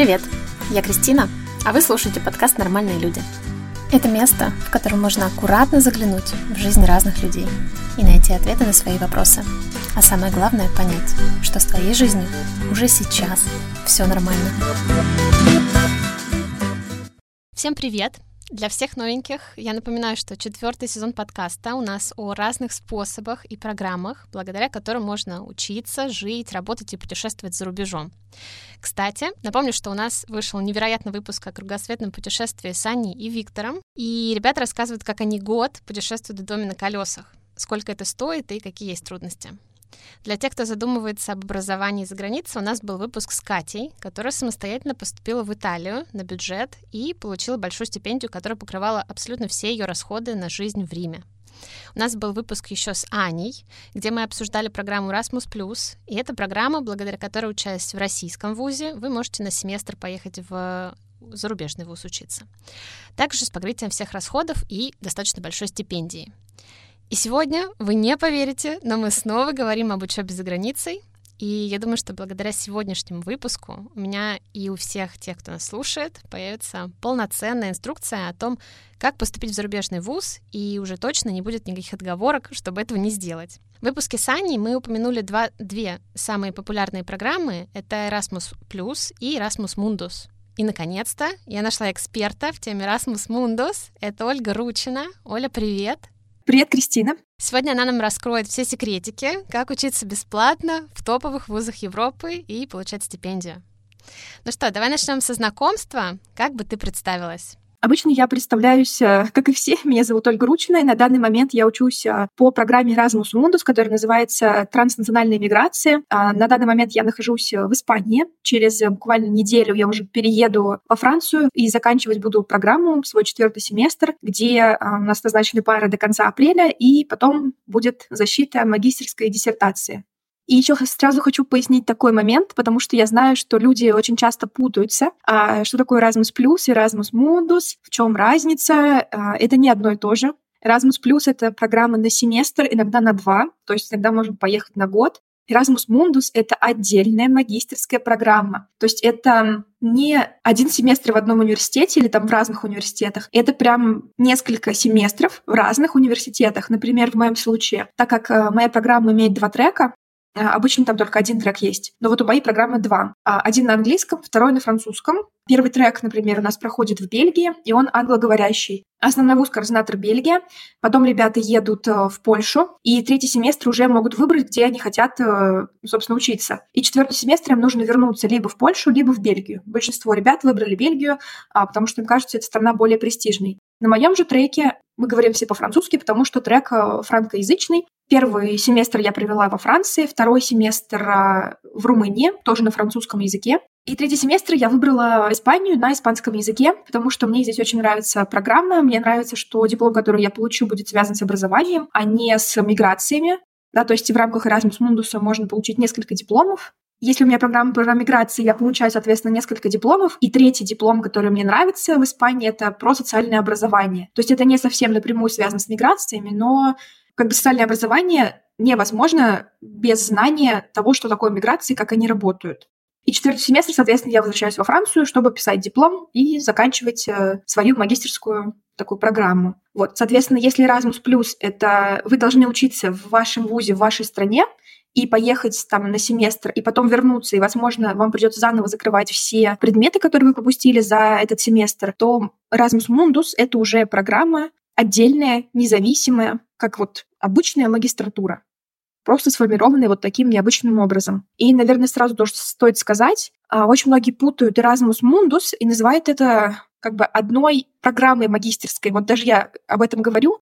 Привет, я Кристина, а вы слушаете подкаст «Нормальные люди». Это место, в котором можно аккуратно заглянуть в жизнь разных людей и найти ответы на свои вопросы. А самое главное – понять, что с твоей жизнью уже сейчас все нормально. Всем привет! Для всех новеньких я напоминаю, что четвертый сезон подкаста у нас о разных способах и программах, благодаря которым можно учиться, жить, работать и путешествовать за рубежом. Кстати, напомню, что у нас вышел невероятный выпуск о кругосветном путешествии с Аней и Виктором, и ребята рассказывают, как они год путешествуют в доме на колесах, сколько это стоит и какие есть трудности. Для тех, кто задумывается об образовании за границей, у нас был выпуск с Катей, которая самостоятельно поступила в Италию на бюджет и получила большую стипендию, которая покрывала абсолютно все ее расходы на жизнь в Риме. У нас был выпуск еще с Аней, где мы обсуждали программу Erasmus+, и это программа, благодаря которой, учась в российском вузе, вы можете на семестр поехать в зарубежный вуз учиться. Также с покрытием всех расходов и достаточно большой стипендии. И сегодня, вы не поверите, но мы снова говорим об учебе за границей. И я думаю, что благодаря сегодняшнему выпуску у меня и у всех тех, кто нас слушает, появится полноценная инструкция о том, как поступить в зарубежный вуз, и уже точно не будет никаких отговорок, чтобы этого не сделать. В выпуске с Аней мы упомянули два, две самые популярные программы. Это Erasmus Plus и Erasmus Mundus. И, наконец-то, я нашла эксперта в теме Erasmus Mundus. Это Ольга Ручина. Оля, привет! Привет, Кристина. Сегодня она нам раскроет все секретики, как учиться бесплатно в топовых вузах Европы и получать стипендию. Ну что, давай начнем со знакомства. Как бы ты представилась? Обычно я представляюсь, э, как и все, меня зовут Ольга Ручина, и на данный момент я учусь э, по программе Erasmus Mundus, которая называется «Транснациональная миграция». А, на данный момент я нахожусь э, в Испании. Через буквально неделю я уже перееду во Францию и заканчивать буду программу, свой четвертый семестр, где у нас назначены пары до конца апреля, и потом будет защита магистерской диссертации. И еще сразу хочу пояснить такой момент, потому что я знаю, что люди очень часто путаются, а, что такое Erasmus Plus и Erasmus Mundus, в чем разница. А, это не одно и то же. Erasmus Plus — это программа на семестр, иногда на два, то есть иногда можно поехать на год. Erasmus Mundus — это отдельная магистерская программа. То есть это не один семестр в одном университете или там в разных университетах. Это прям несколько семестров в разных университетах. Например, в моем случае, так как э, моя программа имеет два трека, обычно там только один трек есть. Но вот у моей программы два. А, один на английском, второй на французском. Первый трек, например, у нас проходит в Бельгии, и он англоговорящий. Основной вуз координатор Бельгия. Потом ребята едут э, в Польшу, и третий семестр уже могут выбрать, где они хотят, э, собственно, учиться. И четвертый семестр им нужно вернуться либо в Польшу, либо в Бельгию. Большинство ребят выбрали Бельгию, а, потому что им кажется, эта страна более престижной. На моем же треке мы говорим все по-французски, потому что трек э, франкоязычный, Первый семестр я провела во Франции, второй семестр а, в Румынии, тоже на французском языке. И третий семестр я выбрала Испанию на испанском языке, потому что мне здесь очень нравится программа. Мне нравится, что диплом, который я получу, будет связан с образованием, а не с миграциями. Да, то есть в рамках Erasmus Mundus можно получить несколько дипломов. Если у меня программа по миграции, я получаю, соответственно, несколько дипломов. И третий диплом, который мне нравится в Испании, это про социальное образование. То есть это не совсем напрямую связано с миграциями, но как бы социальное образование невозможно без знания того, что такое миграция и как они работают. И четвертый семестр, соответственно, я возвращаюсь во Францию, чтобы писать диплом и заканчивать э, свою магистерскую такую программу. Вот, соответственно, если Erasmus это вы должны учиться в вашем вузе, в вашей стране, и поехать там на семестр, и потом вернуться, и, возможно, вам придется заново закрывать все предметы, которые вы пропустили за этот семестр, то Erasmus Mundus — это уже программа отдельная, независимая, как вот обычная магистратура, просто сформированная вот таким необычным образом. И, наверное, сразу тоже стоит сказать, а, очень многие путают Erasmus Mundus и называют это как бы одной программой магистерской. Вот даже я об этом говорю,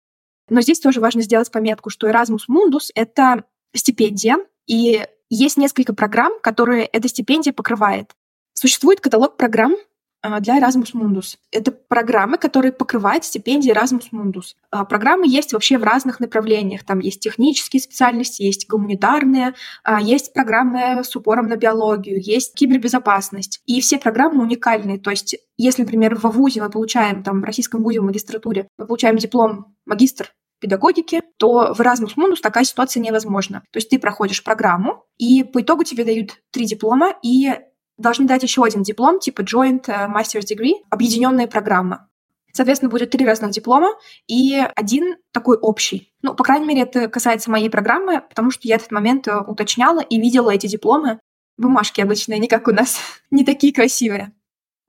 но здесь тоже важно сделать пометку, что Erasmus Mundus — это стипендия, и есть несколько программ, которые эта стипендия покрывает. Существует каталог программ, а, для Erasmus Mundus. Это программы, которые покрывают стипендии Erasmus Mundus. А, программы есть вообще в разных направлениях. Там есть технические специальности, есть гуманитарные, а, есть программы с упором на биологию, есть кибербезопасность. И все программы уникальные. То есть, если, например, в ВУЗе мы получаем, там, в российском ВУЗе в магистратуре, мы получаем диплом магистр педагогики, то в Erasmus Mundus такая ситуация невозможна. То есть ты проходишь программу, и по итогу тебе дают три диплома, и должны дать еще один диплом, типа Joint э, Master's Degree, объединенная программа. Соответственно, будет три разных диплома и один такой общий. Ну, по крайней мере, это касается моей программы, потому что я этот момент э, уточняла и видела эти дипломы. Бумажки обычные, не как у нас, не такие красивые.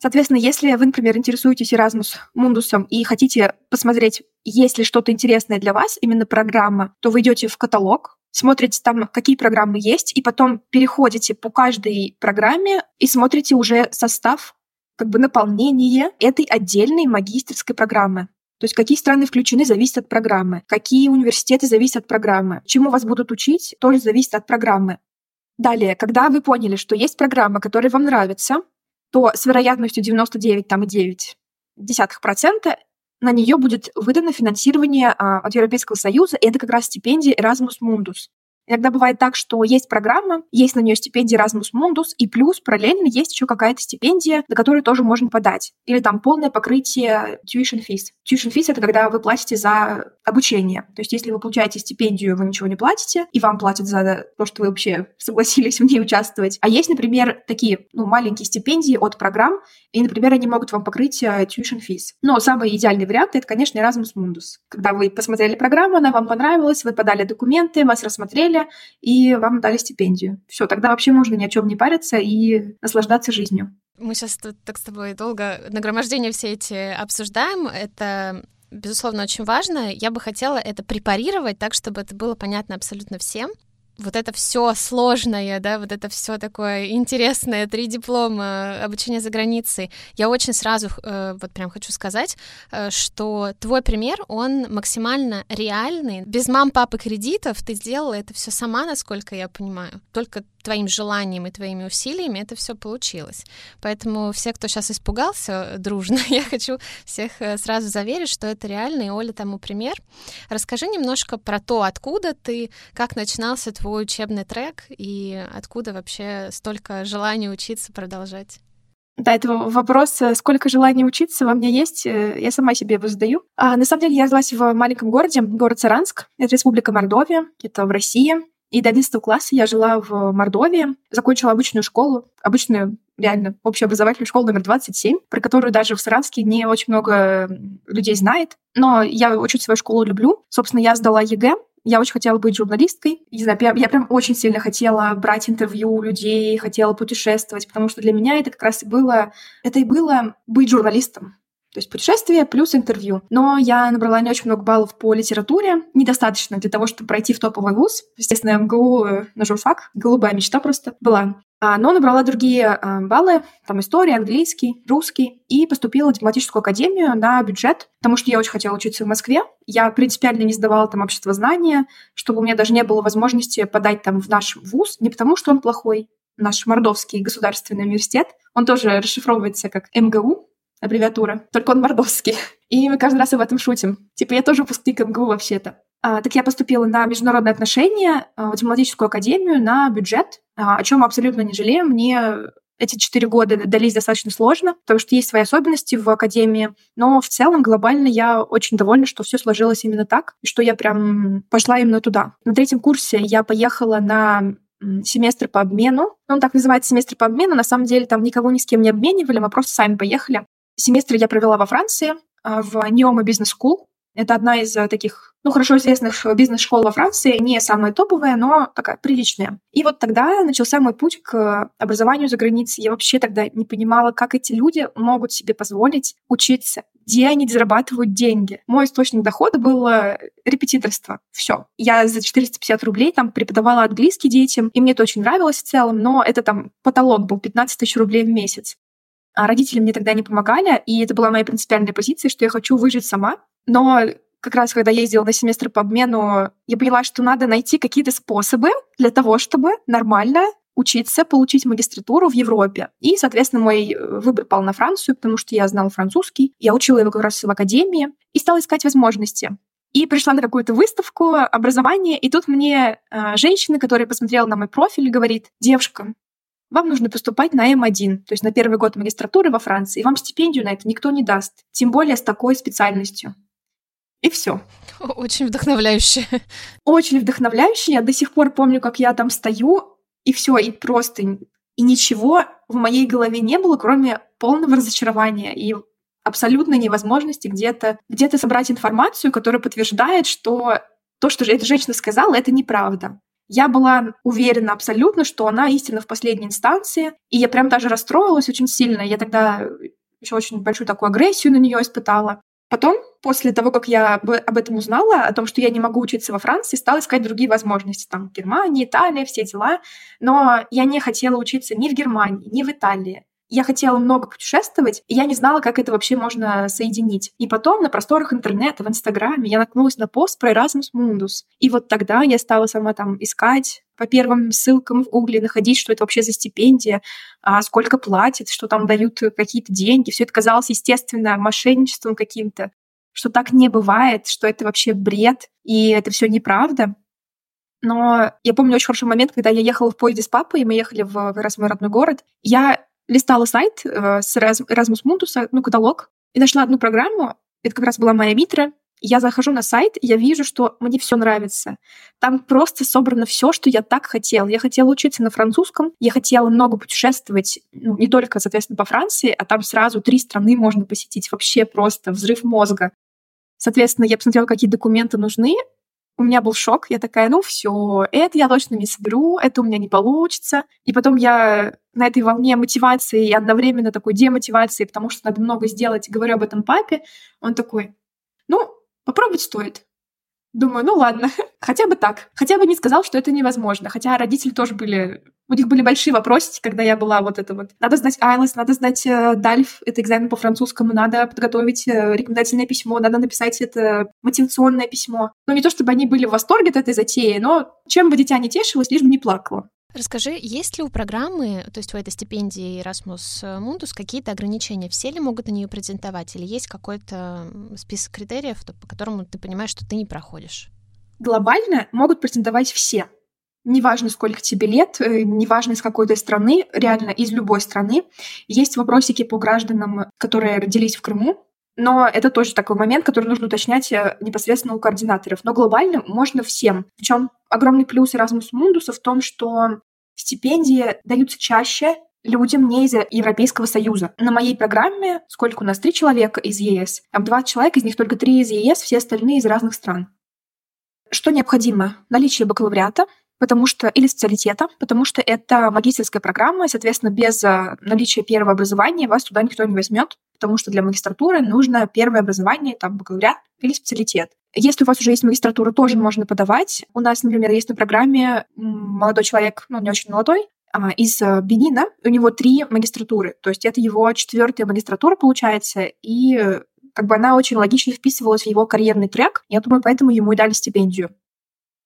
Соответственно, если вы, например, интересуетесь Erasmus Mundus и хотите посмотреть, есть ли что-то интересное для вас, именно программа, то вы идете в каталог, смотрите там, какие программы есть, и потом переходите по каждой программе и смотрите уже состав, как бы наполнение этой отдельной магистрской программы. То есть какие страны включены, зависит от программы. Какие университеты зависят от программы. Чему вас будут учить, тоже зависит от программы. Далее, когда вы поняли, что есть программа, которая вам нравится, то с вероятностью 99,9% на нее будет выдано финансирование а, от Европейского Союза, и это как раз стипендия Erasmus Mundus. Иногда бывает так, что есть программа, есть на нее стипендия Erasmus Mundus, и плюс параллельно есть еще какая-то стипендия, на которую тоже можно подать. Или там полное покрытие tuition fees. Tuition fees — это когда вы платите за обучение. То есть если вы получаете стипендию, вы ничего не платите, и вам платят за то, что вы вообще согласились в ней участвовать. А есть, например, такие ну, маленькие стипендии от программ, и, например, они могут вам покрыть э, tuition fees. Но самый идеальный вариант — это, конечно, Erasmus Mundus. Когда вы посмотрели программу, она вам понравилась, вы подали документы, вас рассмотрели, апреля, и вам дали стипендию. Все, тогда вообще можно ни о чем не париться и наслаждаться жизнью. Мы сейчас тут так с тобой долго нагромождение все эти обсуждаем. Это безусловно, очень важно. Я бы хотела это препарировать так, чтобы это было понятно абсолютно всем вот это все сложное, да, вот это все такое интересное, три диплома, обучение за границей, я очень сразу э, вот прям хочу сказать, э, что твой пример, он максимально реальный. Без мам, папы кредитов ты сделала это все сама, насколько я понимаю. Только твоим желанием и твоими усилиями это все получилось. Поэтому все, кто сейчас испугался дружно, я хочу всех э, сразу заверить, что это реально, и Оля тому пример. Расскажи немножко про то, откуда ты, как начинался твой учебный трек, и откуда вообще столько желания учиться продолжать. Да, это вопрос, э, сколько желаний учиться во мне есть, э, я сама себе его задаю. А, на самом деле я родилась в маленьком городе, город Саранск, это республика Мордовия, это в России. И до 11 класса я жила в Мордовии, закончила обычную школу, обычную реально общеобразовательную школу номер 27, про которую даже в Саранске не очень много людей знает. Но я очень свою школу люблю. Собственно, я сдала ЕГЭ, я очень хотела быть журналисткой. Не знаю, я, я прям очень сильно хотела брать интервью у людей, хотела путешествовать, потому что для меня это как раз и было, это и было быть журналистом. То есть путешествие плюс интервью. Но я набрала не очень много баллов по литературе. Недостаточно для того, чтобы пройти в топовый вуз. Естественно, МГУ э, на журфак. Голубая мечта просто была. А, но набрала другие а, баллы, там история, английский, русский, и поступила в дипломатическую академию на бюджет, потому что я очень хотела учиться в Москве. Я принципиально не сдавала там общество знания, чтобы у меня даже не было возможности подать там в наш вуз, не потому что он плохой, наш Мордовский государственный университет, он тоже расшифровывается как МГУ, аббревиатура, только он мордовский. И мы каждый раз об этом шутим. Типа, я тоже выпускник МГУ вообще-то. А, так я поступила на международные отношения а, в дипломатическую академию на бюджет, а, о чем абсолютно не жалею. Мне эти четыре года дались достаточно сложно, потому что есть свои особенности в академии, но в целом глобально я очень довольна, что все сложилось именно так, и что я прям пошла именно туда. На третьем курсе я поехала на семестр по обмену. Он так называется семестр по обмену. На самом деле там никого ни с кем не обменивали, мы просто сами поехали. Семестр я провела во Франции, а, в Неома Бизнес School. Это одна из э, таких, ну, хорошо известных бизнес-школ во Франции, не самая топовая, но такая приличная. И вот тогда начался мой путь к образованию за границей. Я вообще тогда не понимала, как эти люди могут себе позволить учиться, где они зарабатывают деньги. Мой источник дохода был репетиторство. Все. Я за 450 рублей там преподавала английский детям, и мне это очень нравилось в целом, но это там потолок был 15 тысяч рублей в месяц. А родители мне тогда не помогали, и это была моя принципиальная позиция, что я хочу выжить сама. Но как раз когда я ездила на семестр по обмену, я поняла, что надо найти какие-то способы для того, чтобы нормально учиться, получить магистратуру в Европе. И, соответственно, мой э, выбор пал на Францию, потому что я знала французский. Я учила его как раз в академии и стала искать возможности. И пришла на какую-то выставку образования, и тут мне э, женщина, которая посмотрела на мой профиль, говорит, девушка, вам нужно поступать на М1, то есть на первый год магистратуры во Франции, и вам стипендию на это никто не даст, тем более с такой специальностью. И все. Очень вдохновляюще. Очень вдохновляюще. Я до сих пор помню, как я там стою, и все, и просто И ничего в моей голове не было, кроме полного разочарования и абсолютной невозможности где-то где собрать информацию, которая подтверждает, что то, что эта женщина сказала, это неправда. Я была уверена абсолютно, что она истина в последней инстанции, и я прям даже расстроилась очень сильно. Я тогда еще очень большую такую агрессию на нее испытала. Потом, после того, как я об этом узнала, о том, что я не могу учиться во Франции, стала искать другие возможности. Там Германия, Италия, все дела. Но я не хотела учиться ни в Германии, ни в Италии. Я хотела много путешествовать, и я не знала, как это вообще можно соединить. И потом на просторах интернета, в Инстаграме я наткнулась на пост про Erasmus Mundus. И вот тогда я стала сама там искать по первым ссылкам в Гугле, находить, что это вообще за стипендия, а сколько платят, что там дают какие-то деньги. Все это казалось, естественно, мошенничеством каким-то, что так не бывает, что это вообще бред, и это все неправда. Но я помню очень хороший момент, когда я ехала в поезде с папой, и мы ехали в, в мой родной город. Я листала сайт э, с Erasmus Mundus, ну, каталог, и нашла одну программу, это как раз была моя Митра, я захожу на сайт, я вижу, что мне все нравится. Там просто собрано все, что я так хотела. Я хотела учиться на французском, я хотела много путешествовать, ну, не только, соответственно, по Франции, а там сразу три страны можно посетить. Вообще просто взрыв мозга. Соответственно, я посмотрела, какие документы нужны, у меня был шок. Я такая, ну все, это я точно не соберу, это у меня не получится. И потом я на этой волне мотивации и одновременно такой демотивации, потому что надо много сделать, говорю об этом папе. Он такой, ну, попробовать стоит. Думаю, ну ладно, хотя бы так. Хотя бы не сказал, что это невозможно. Хотя родители тоже были... У них были большие вопросы, когда я была вот это вот. Надо знать IELTS, надо знать э, DALF, это экзамен по французскому, надо подготовить э, рекомендательное письмо, надо написать это мотивационное письмо. Ну, не то чтобы они были в восторге от этой затеи, но чем бы дитя не тешилось, лишь бы не плакало. Расскажи, есть ли у программы, то есть у этой стипендии Erasmus Mundus, какие-то ограничения? Все ли могут на нее претендовать? Или есть какой-то список критериев, по которому ты понимаешь, что ты не проходишь? Глобально могут претендовать все. Неважно, сколько тебе лет, э, неважно, из какой то страны, реально из любой страны. Есть вопросики по гражданам, которые родились в Крыму, но это тоже такой момент, который нужно уточнять э, непосредственно у координаторов. Но глобально можно всем. Причем огромный плюс Erasmus Mundus в том, что стипендии даются чаще людям не из Европейского Союза. На моей программе, сколько у нас, три человека из ЕС, там 20 человек, из них только три из ЕС, все остальные из разных стран. Что необходимо? Наличие бакалавриата, потому что или специалитета, потому что это магистерская программа, и, соответственно, без э, наличия первого образования вас туда никто не возьмет, потому что для магистратуры нужно первое образование, там, бакалавриат или специалитет. Если у вас уже есть магистратура, тоже можно подавать. У нас, например, есть на программе молодой человек, ну, не очень молодой, а, из э, Бенина. У него три магистратуры, то есть это его четвертая магистратура получается, и э, как бы она очень логично вписывалась в его карьерный трек. Я думаю, поэтому ему и дали стипендию.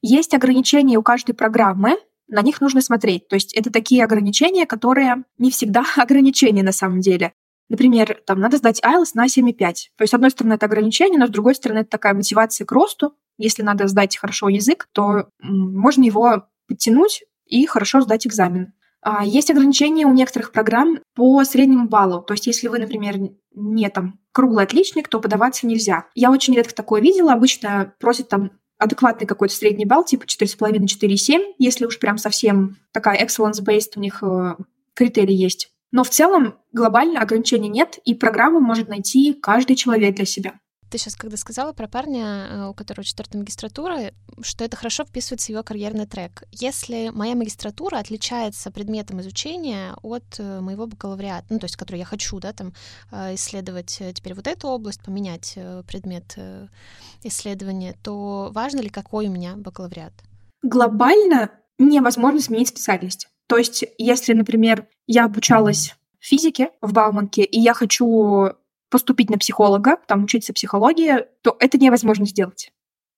Есть ограничения у каждой программы, на них нужно смотреть. То есть это такие ограничения, которые не всегда ограничения на самом деле. Например, там надо сдать IELTS на 7,5. То есть, с одной стороны, это ограничение, но с другой стороны, это такая мотивация к росту. Если надо сдать хорошо язык, то можно его подтянуть и хорошо сдать экзамен. А, есть ограничения у некоторых программ по среднему баллу. То есть, если вы, например, не там круглый отличник, то подаваться нельзя. Я очень редко такое видела. Обычно просят там адекватный какой-то средний балл, типа 4,5-4,7, если уж прям совсем такая excellence-based у них э, критерий есть. Но в целом глобально ограничений нет, и программу может найти каждый человек для себя. Ты сейчас, когда сказала про парня, э, у которого четвертая магистратура, что это хорошо вписывается в его карьерный трек. Если моя магистратура отличается предметом изучения от э, моего бакалавриата, ну, то есть, который я хочу, да, там, э, исследовать теперь вот эту область, поменять предмет исследования, то важно ли, какой у меня бакалавриат? Глобально невозможно сменить специальность. То есть, если, например, я обучалась физике в Бауманке, и я хочу поступить на психолога, там учиться психологии, то это невозможно сделать.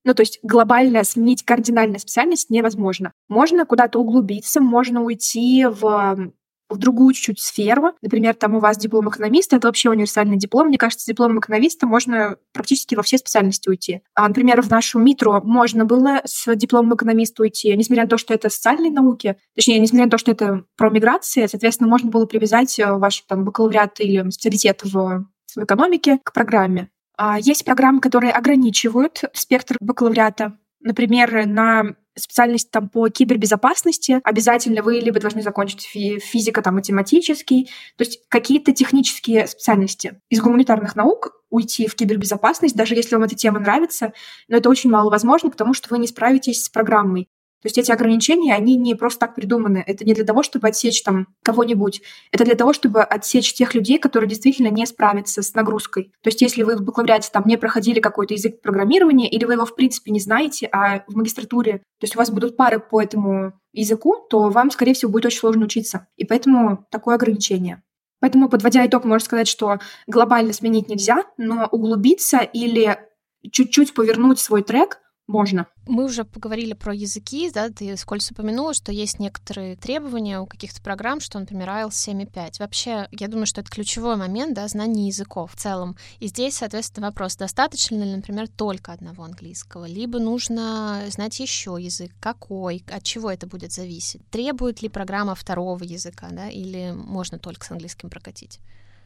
Ну, то есть глобально сменить кардинально специальность невозможно. Можно куда-то углубиться, можно уйти в в другую чуть-чуть сферу. Например, там у вас диплом экономиста, это вообще универсальный диплом. Мне кажется, диплом экономиста можно практически во все специальности уйти. А, например, в нашу МИТРу можно было с дипломом экономиста уйти, несмотря на то, что это социальные науки, точнее, несмотря на то, что это про миграцию, соответственно, можно было привязать э, ваш там бакалавриат или специалитет в в экономике к программе. А, есть программы, которые ограничивают спектр бакалавриата. Например, на специальность там по кибербезопасности, обязательно вы либо должны закончить фи- физика, там, математический, то есть какие-то технические специальности. Из гуманитарных наук уйти в кибербезопасность, даже если вам эта тема нравится, но это очень мало возможно, потому что вы не справитесь с программой. То есть эти ограничения, они не просто так придуманы. Это не для того, чтобы отсечь там кого-нибудь. Это для того, чтобы отсечь тех людей, которые действительно не справятся с нагрузкой. То есть если вы в бакалавриате там не проходили какой-то язык программирования, или вы его в принципе не знаете, а в магистратуре, то есть у вас будут пары по этому языку, то вам, скорее всего, будет очень сложно учиться. И поэтому такое ограничение. Поэтому, подводя итог, можно сказать, что глобально сменить нельзя, но углубиться или чуть-чуть повернуть свой трек можно. Мы уже поговорили про языки, да, ты скользь упомянула, что есть некоторые требования у каких-то программ, что, например, IELTS 7.5. Вообще, я думаю, что это ключевой момент, да, знание языков в целом. И здесь, соответственно, вопрос, достаточно ли, например, только одного английского, либо нужно знать еще язык, какой, от чего это будет зависеть. Требует ли программа второго языка, да, или можно только с английским прокатить?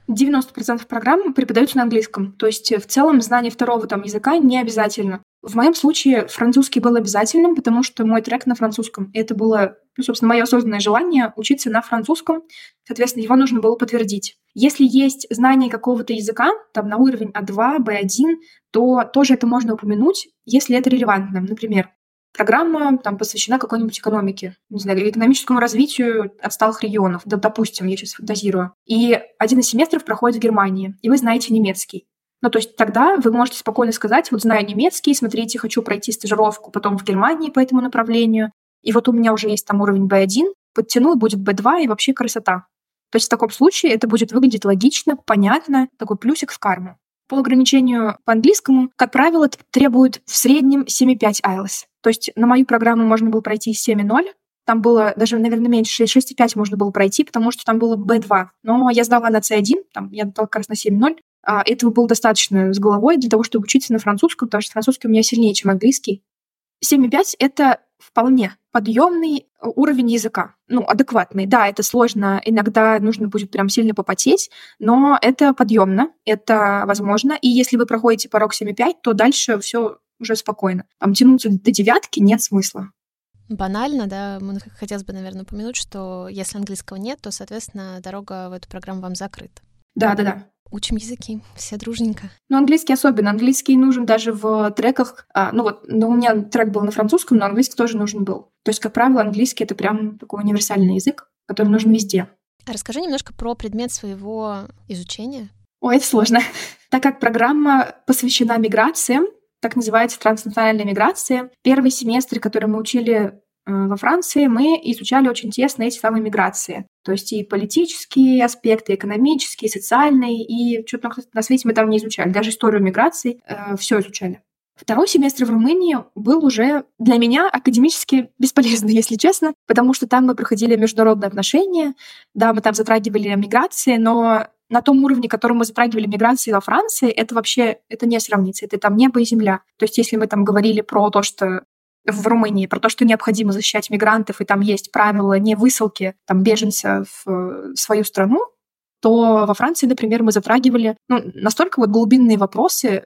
90% программ преподаются на английском. То есть в целом знание второго там языка не обязательно. В моем случае французский был обязательным, потому что мой трек на французском. И это было, ну, собственно, мое осознанное желание учиться на французском. Соответственно, его нужно было подтвердить. Если есть знание какого-то языка, там на уровень А2, Б1, то тоже это можно упомянуть, если это релевантно. Например, программа там посвящена какой-нибудь экономике, не знаю, экономическому развитию отсталых регионов, допустим, я сейчас фантазирую. И один из семестров проходит в Германии, и вы знаете немецкий. Ну, то есть тогда вы можете спокойно сказать, вот знаю немецкий, смотрите, хочу пройти стажировку потом в Германии по этому направлению, и вот у меня уже есть там уровень B1, подтянул, будет B2, и вообще красота. То есть в таком случае это будет выглядеть логично, понятно, такой плюсик в карму. По ограничению по английскому, как правило, требует в среднем 7,5 IELTS. То есть на мою программу можно было пройти 7,0, там было даже, наверное, меньше, 6,5 можно было пройти, потому что там было B2. Но я сдала на C1, там я дала как раз на 7,0, а, этого было достаточно с головой для того, чтобы учиться на французском, потому что французский у меня сильнее, чем английский. 7,5 — это вполне подъемный уровень языка. Ну, адекватный. Да, это сложно, иногда нужно будет прям сильно попотеть, но это подъемно, это возможно. И если вы проходите порог 7,5, то дальше все уже спокойно. Там тянуться до девятки нет смысла. Банально, да, хотелось бы, наверное, упомянуть, что если английского нет, то, соответственно, дорога в эту программу вам закрыта. Да, да, да. Учим языки, все дружненько. Ну, английский особенно. Английский нужен даже в треках. А, ну вот, ну, у меня трек был на французском, но английский тоже нужен был. То есть, как правило, английский — это прям такой универсальный язык, который нужен везде. Расскажи немножко про предмет своего изучения. Ой, это сложно. Так как программа посвящена миграциям, так называется транснациональная миграция, первый семестр, который мы учили во Франции мы изучали очень тесно эти самые миграции. То есть и политические аспекты, экономические, социальные, и что-то на свете мы там не изучали. Даже историю миграции э, все изучали. Второй семестр в Румынии был уже для меня академически бесполезный, если честно, потому что там мы проходили международные отношения, да, мы там затрагивали миграции, но на том уровне, которым мы затрагивали миграции во Франции, это вообще это не сравнится. Это там небо и земля. То есть если мы там говорили про то, что в Румынии, про то, что необходимо защищать мигрантов, и там есть правила не высылки там, беженца в э, свою страну, то во Франции, например, мы затрагивали ну, настолько вот глубинные вопросы,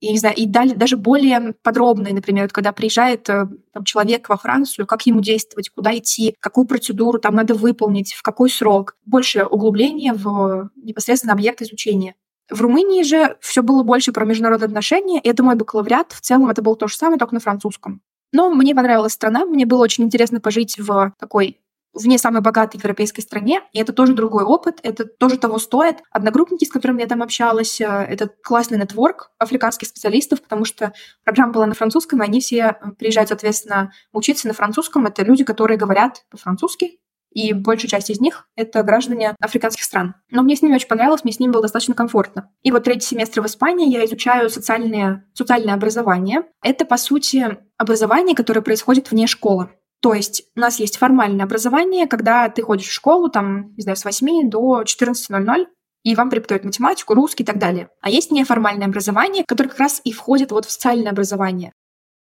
я не знаю, и дали даже более подробные, например, вот когда приезжает э, там, человек во Францию, как ему действовать, куда идти, какую процедуру там надо выполнить, в какой срок. Больше углубления в непосредственно объект изучения. В Румынии же все было больше про международные отношения, и это мой бакалавриат. В целом это было то же самое, только на французском. Но мне понравилась страна, мне было очень интересно пожить в такой в не самой богатой европейской стране, и это тоже другой опыт, это тоже того стоит. Одногруппники, с которыми я там общалась, э, это классный нетворк африканских специалистов, потому что программа была на французском, и они все приезжают, соответственно, учиться на французском. Это люди, которые говорят по-французски, и большая часть из них — это граждане африканских стран. Но мне с ними очень понравилось, мне с ними было достаточно комфортно. И вот третий семестр в Испании я изучаю социальное, социальное образование. Это, по сути, образование, которое происходит вне школы. То есть у нас есть формальное образование, когда ты ходишь в школу, там, не знаю, с 8 до 14.00, и вам преподают математику, русский и так далее. А есть неформальное образование, которое как раз и входит вот в социальное образование.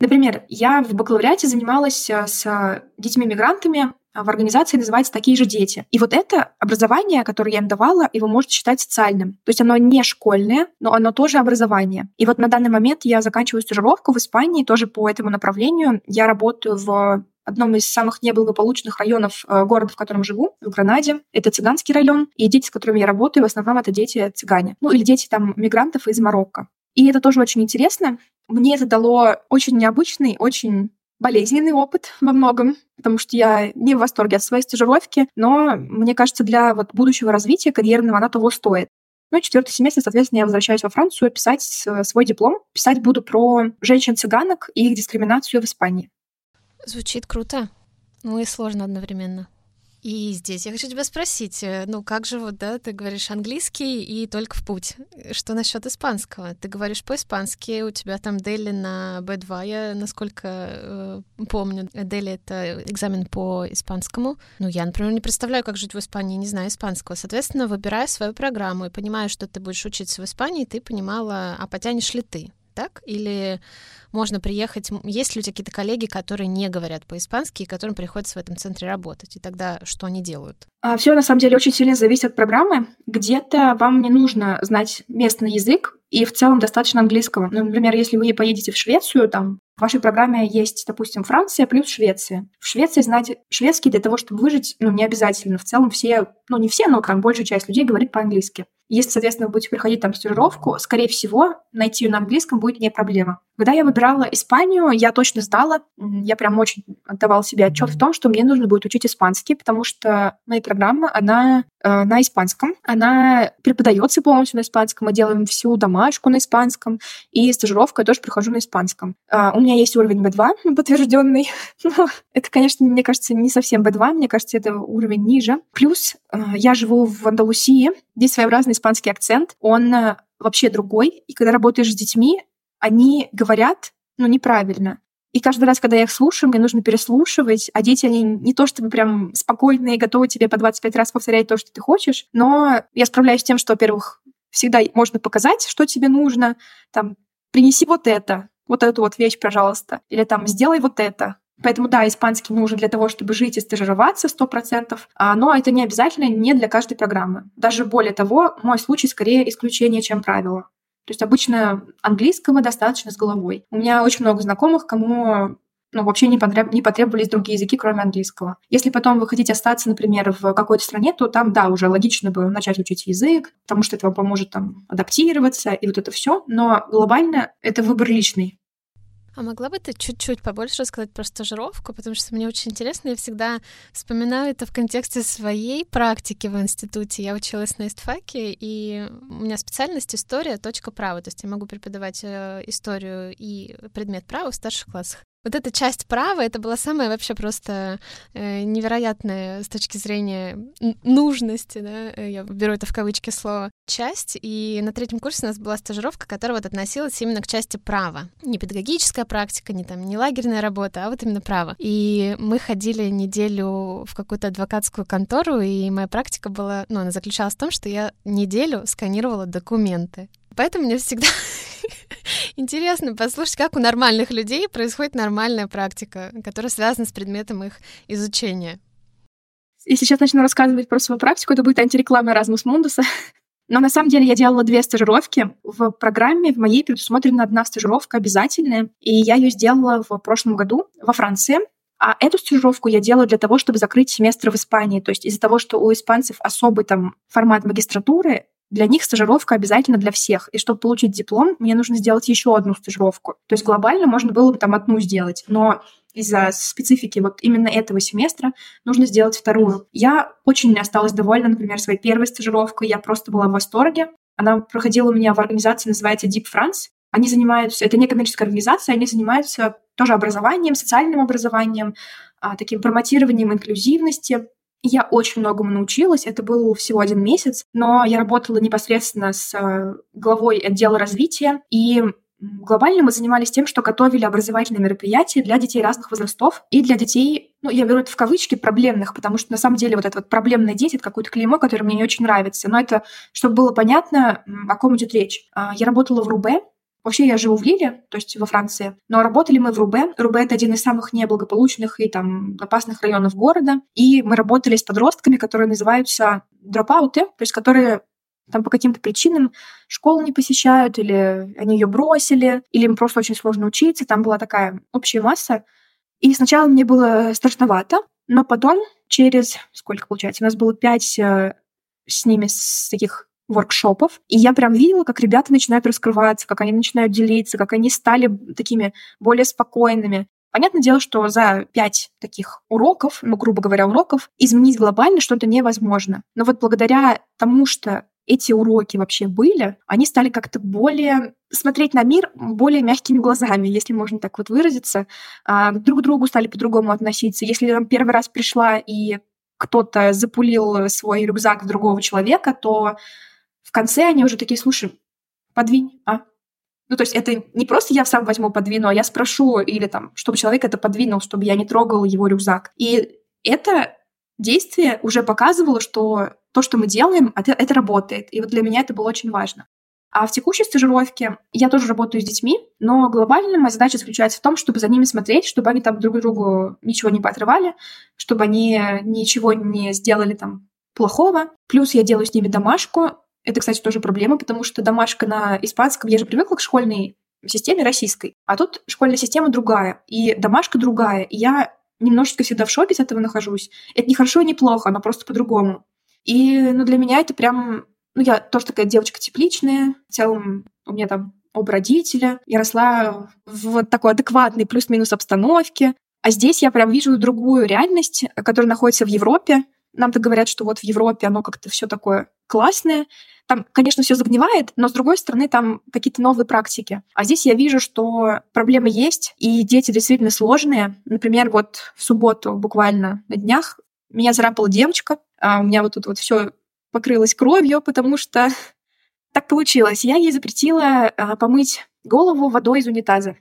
Например, я в бакалавриате занималась э, с детьми-мигрантами, в организации называется «Такие же дети». И вот это образование, которое я им давала, его можно считать социальным. То есть оно не школьное, но оно тоже образование. И вот на данный момент я заканчиваю стажировку в Испании тоже по этому направлению. Я работаю в одном из самых неблагополучных районов э, города, в котором живу, в Гранаде. Это цыганский район, и дети, с которыми я работаю, в основном это дети цыгане. Ну, или дети там мигрантов из Марокко. И это тоже очень интересно. Мне это дало очень необычный, очень болезненный опыт во многом, потому что я не в восторге от своей стажировки, но мне кажется, для вот будущего развития карьерного она того стоит. Ну, четвертый семестр, соответственно, я возвращаюсь во Францию писать свой диплом. Писать буду про женщин-цыганок и их дискриминацию в Испании. Звучит круто, ну и сложно одновременно. И здесь я хочу тебя спросить, э, ну как же вот, да, ты говоришь английский и только в путь. Что насчет испанского? Ты говоришь по-испански, у тебя там Дели на B2, я, насколько э, помню, Дели — это экзамен по испанскому. Ну, я, например, не представляю, как жить в Испании, не знаю испанского. Соответственно, выбирая свою программу и понимаю, что ты будешь учиться в Испании, ты понимала, а потянешь ли ты, так? Или можно приехать... Есть ли у тебя какие-то коллеги, которые не говорят по-испански и которым приходится в этом центре работать? И тогда что они делают? А, Все на самом деле очень сильно зависит от программы. Где-то вам не нужно знать местный язык, и в целом достаточно английского. Ну, например, если вы поедете в Швецию, там в вашей программе есть, допустим, Франция плюс Швеция. В Швеции знать шведский для того, чтобы выжить, ну, не обязательно. В целом все, ну, не все, но там большая часть людей говорит по-английски. Если, соответственно, вы будете приходить там стажировку, скорее всего, найти ее на английском будет не проблема. Когда я выбирала Испанию, я точно знала, я прям очень отдавала себе отчет в том, что мне нужно будет учить испанский, потому что моя программа, она э, на испанском, она преподается полностью на испанском, мы делаем всю домашку на испанском, и стажировку я тоже прохожу на испанском. Э, у меня есть уровень B2 подтвержденный, но это, конечно, мне кажется, не совсем B2, мне кажется, это уровень ниже. Плюс э, я живу в Андалусии, здесь своеобразный испанский акцент, он э, вообще другой, и когда работаешь с детьми, они говорят, ну, неправильно. И каждый раз, когда я их слушаю, мне нужно переслушивать, а дети, они не то чтобы прям спокойные, готовы тебе по 25 раз повторять то, что ты хочешь, но я справляюсь с тем, что, во-первых, всегда можно показать, что тебе нужно, там, принеси вот это, вот эту вот вещь, пожалуйста, или там, сделай вот это. Поэтому, да, испанский нужен для того, чтобы жить и стажироваться 100%, а, но это не обязательно не для каждой программы. Даже более того, мой случай скорее исключение, чем правило. То есть обычно английского достаточно с головой. У меня очень много знакомых, кому ну, вообще не, потреб... не потребовались другие языки, кроме английского. Если потом вы хотите остаться, например, в какой-то стране, то там, да, уже логично бы начать учить язык, потому что это вам поможет там адаптироваться и вот это все. Но глобально это выбор личный. А могла бы ты чуть-чуть побольше рассказать про стажировку, потому что мне очень интересно, я всегда вспоминаю это в контексте своей практики в институте. Я училась на истфаке, и у меня специальность история, точка права, то есть я могу преподавать э, историю и предмет права в старших классах вот эта часть права, это была самая вообще просто э, невероятная с точки зрения нужности, да, э, я беру это в кавычки слово, часть, и на третьем курсе у нас была стажировка, которая вот относилась именно к части права. Не педагогическая практика, не там, не лагерная работа, а вот именно право. И мы ходили неделю в какую-то адвокатскую контору, и моя практика была, ну, она заключалась в том, что я неделю сканировала документы. Поэтому мне всегда Интересно послушать, как у нормальных людей происходит нормальная практика, которая связана с предметом их изучения. Если сейчас начну рассказывать про свою практику, это будет антиреклама Erasmus Mundus. Но на самом деле я делала две стажировки. В программе в моей предусмотрена одна стажировка обязательная, и я ее сделала в прошлом году во Франции. А эту стажировку я делаю для того, чтобы закрыть семестр в Испании. То есть из-за того, что у испанцев особый там формат магистратуры, для них стажировка обязательно для всех. И чтобы получить диплом, мне нужно сделать еще одну стажировку. То есть глобально можно было бы там одну сделать, но из-за специфики вот именно этого семестра нужно сделать вторую. Я очень осталась довольна, например, своей первой стажировкой. Я просто была в восторге. Она проходила у меня в организации, называется Deep France. Они занимаются, это некоммерческая организация, они занимаются тоже образованием, социальным образованием, а, таким промотированием инклюзивности, я очень многому научилась. Это был всего один месяц, но я работала непосредственно с э, главой отдела развития, и Глобально мы занимались тем, что готовили образовательные мероприятия для детей разных возрастов и для детей, ну, я беру это в кавычки, проблемных, потому что на самом деле вот это вот проблемные дети — это какое-то клеймо, которое мне не очень нравится. Но это, чтобы было понятно, о ком идет речь. А, я работала в РУБ, Вообще я живу в Лиле, то есть во Франции, но работали мы в Рубе. Рубе — это один из самых неблагополучных и там опасных районов города. И мы работали с подростками, которые называются дропауты, то есть которые там по каким-то причинам школу не посещают, или они ее бросили, или им просто очень сложно учиться. Там была такая общая масса. И сначала мне было страшновато, но потом через, сколько получается, у нас было пять э, с ними с таких воркшопов, и я прям видела, как ребята начинают раскрываться, как они начинают делиться, как они стали такими более спокойными. Понятное дело, что за пять таких уроков, ну, грубо говоря, уроков, изменить глобально что-то невозможно. Но вот благодаря тому, что эти уроки вообще были, они стали как-то более смотреть на мир более мягкими глазами, если можно так вот выразиться. А, друг к другу стали по-другому относиться. Если я там первый раз пришла и кто-то запулил свой рюкзак другого человека, то в конце они уже такие, слушай, подвинь, а? Ну, то есть это не просто я сам возьму, подвину, а я спрошу, или там, чтобы человек это подвинул, чтобы я не трогал его рюкзак. И это действие уже показывало, что то, что мы делаем, это, это работает. И вот для меня это было очень важно. А в текущей стажировке я тоже работаю с детьми, но глобально моя задача заключается в том, чтобы за ними смотреть, чтобы они там друг другу ничего не поотрывали, чтобы они ничего не сделали там плохого. Плюс я делаю с ними домашку. Это, кстати, тоже проблема, потому что домашка на испанском, я же привыкла к школьной системе российской, а тут школьная система другая, и домашка другая, и я немножечко всегда в шоке с этого нахожусь. Это не хорошо и не плохо, но просто по-другому. И ну, для меня это прям... Ну, я тоже такая девочка тепличная. В целом у меня там оба родителя. Я росла в вот такой адекватной плюс-минус обстановке. А здесь я прям вижу другую реальность, которая находится в Европе. Нам так говорят, что вот в Европе оно как-то все такое классное. Там, конечно, все загнивает, но с другой стороны, там какие-то новые практики. А здесь я вижу, что проблемы есть, и дети действительно сложные. Например, вот в субботу буквально на днях меня зарапала девочка, а у меня вот тут вот все покрылось кровью, потому что так получилось. Я ей запретила а, помыть голову водой из унитаза.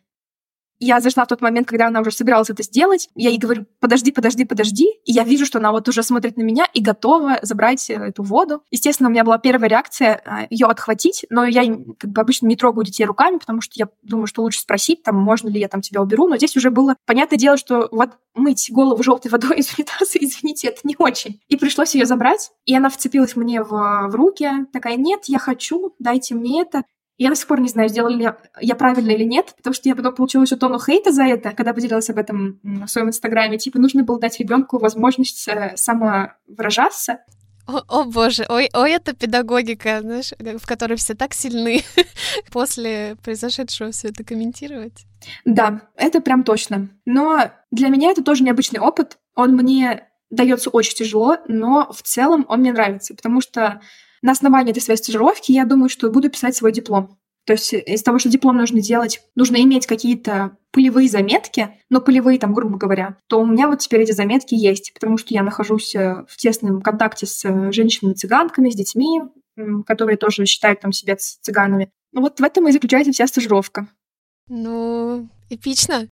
Я зашла в тот момент, когда она уже собиралась это сделать. Я ей говорю, подожди, подожди, подожди. И я вижу, что она вот уже смотрит на меня и готова забрать э, эту воду. Естественно, у меня была первая реакция а, ее отхватить, но я как бы обычно не трогаю детей руками, потому что я думаю, что лучше спросить, там, можно ли я там тебя уберу. Но здесь уже было понятное дело, что вот мыть голову желтой водой из унитаза, извините, это не очень. И пришлось ее забрать. И она вцепилась мне в, в руки, такая, нет, я хочу, дайте мне это. Я до сих пор не знаю, сделала ли я правильно или нет, потому что я потом получила еще тонну хейта за это, когда поделилась об этом в своем инстаграме. Типа, нужно было дать ребенку возможность э, самовыражаться. О, о боже, ой, ой, это педагогика, знаешь, в которой все так сильны после произошедшего все это комментировать. Да, это прям точно. Но для меня это тоже необычный опыт. Он мне дается очень тяжело, но в целом он мне нравится, потому что на основании этой своей стажировки я думаю, что буду писать свой диплом. То есть из того, что диплом нужно делать, нужно иметь какие-то полевые заметки, но полевые там, грубо говоря, то у меня вот теперь эти заметки есть, потому что я нахожусь э, в тесном контакте с э, женщинами-цыганками, с детьми, которые тоже считают там себя цыганами. Ну вот в этом и заключается вся стажировка. Ну, эпично.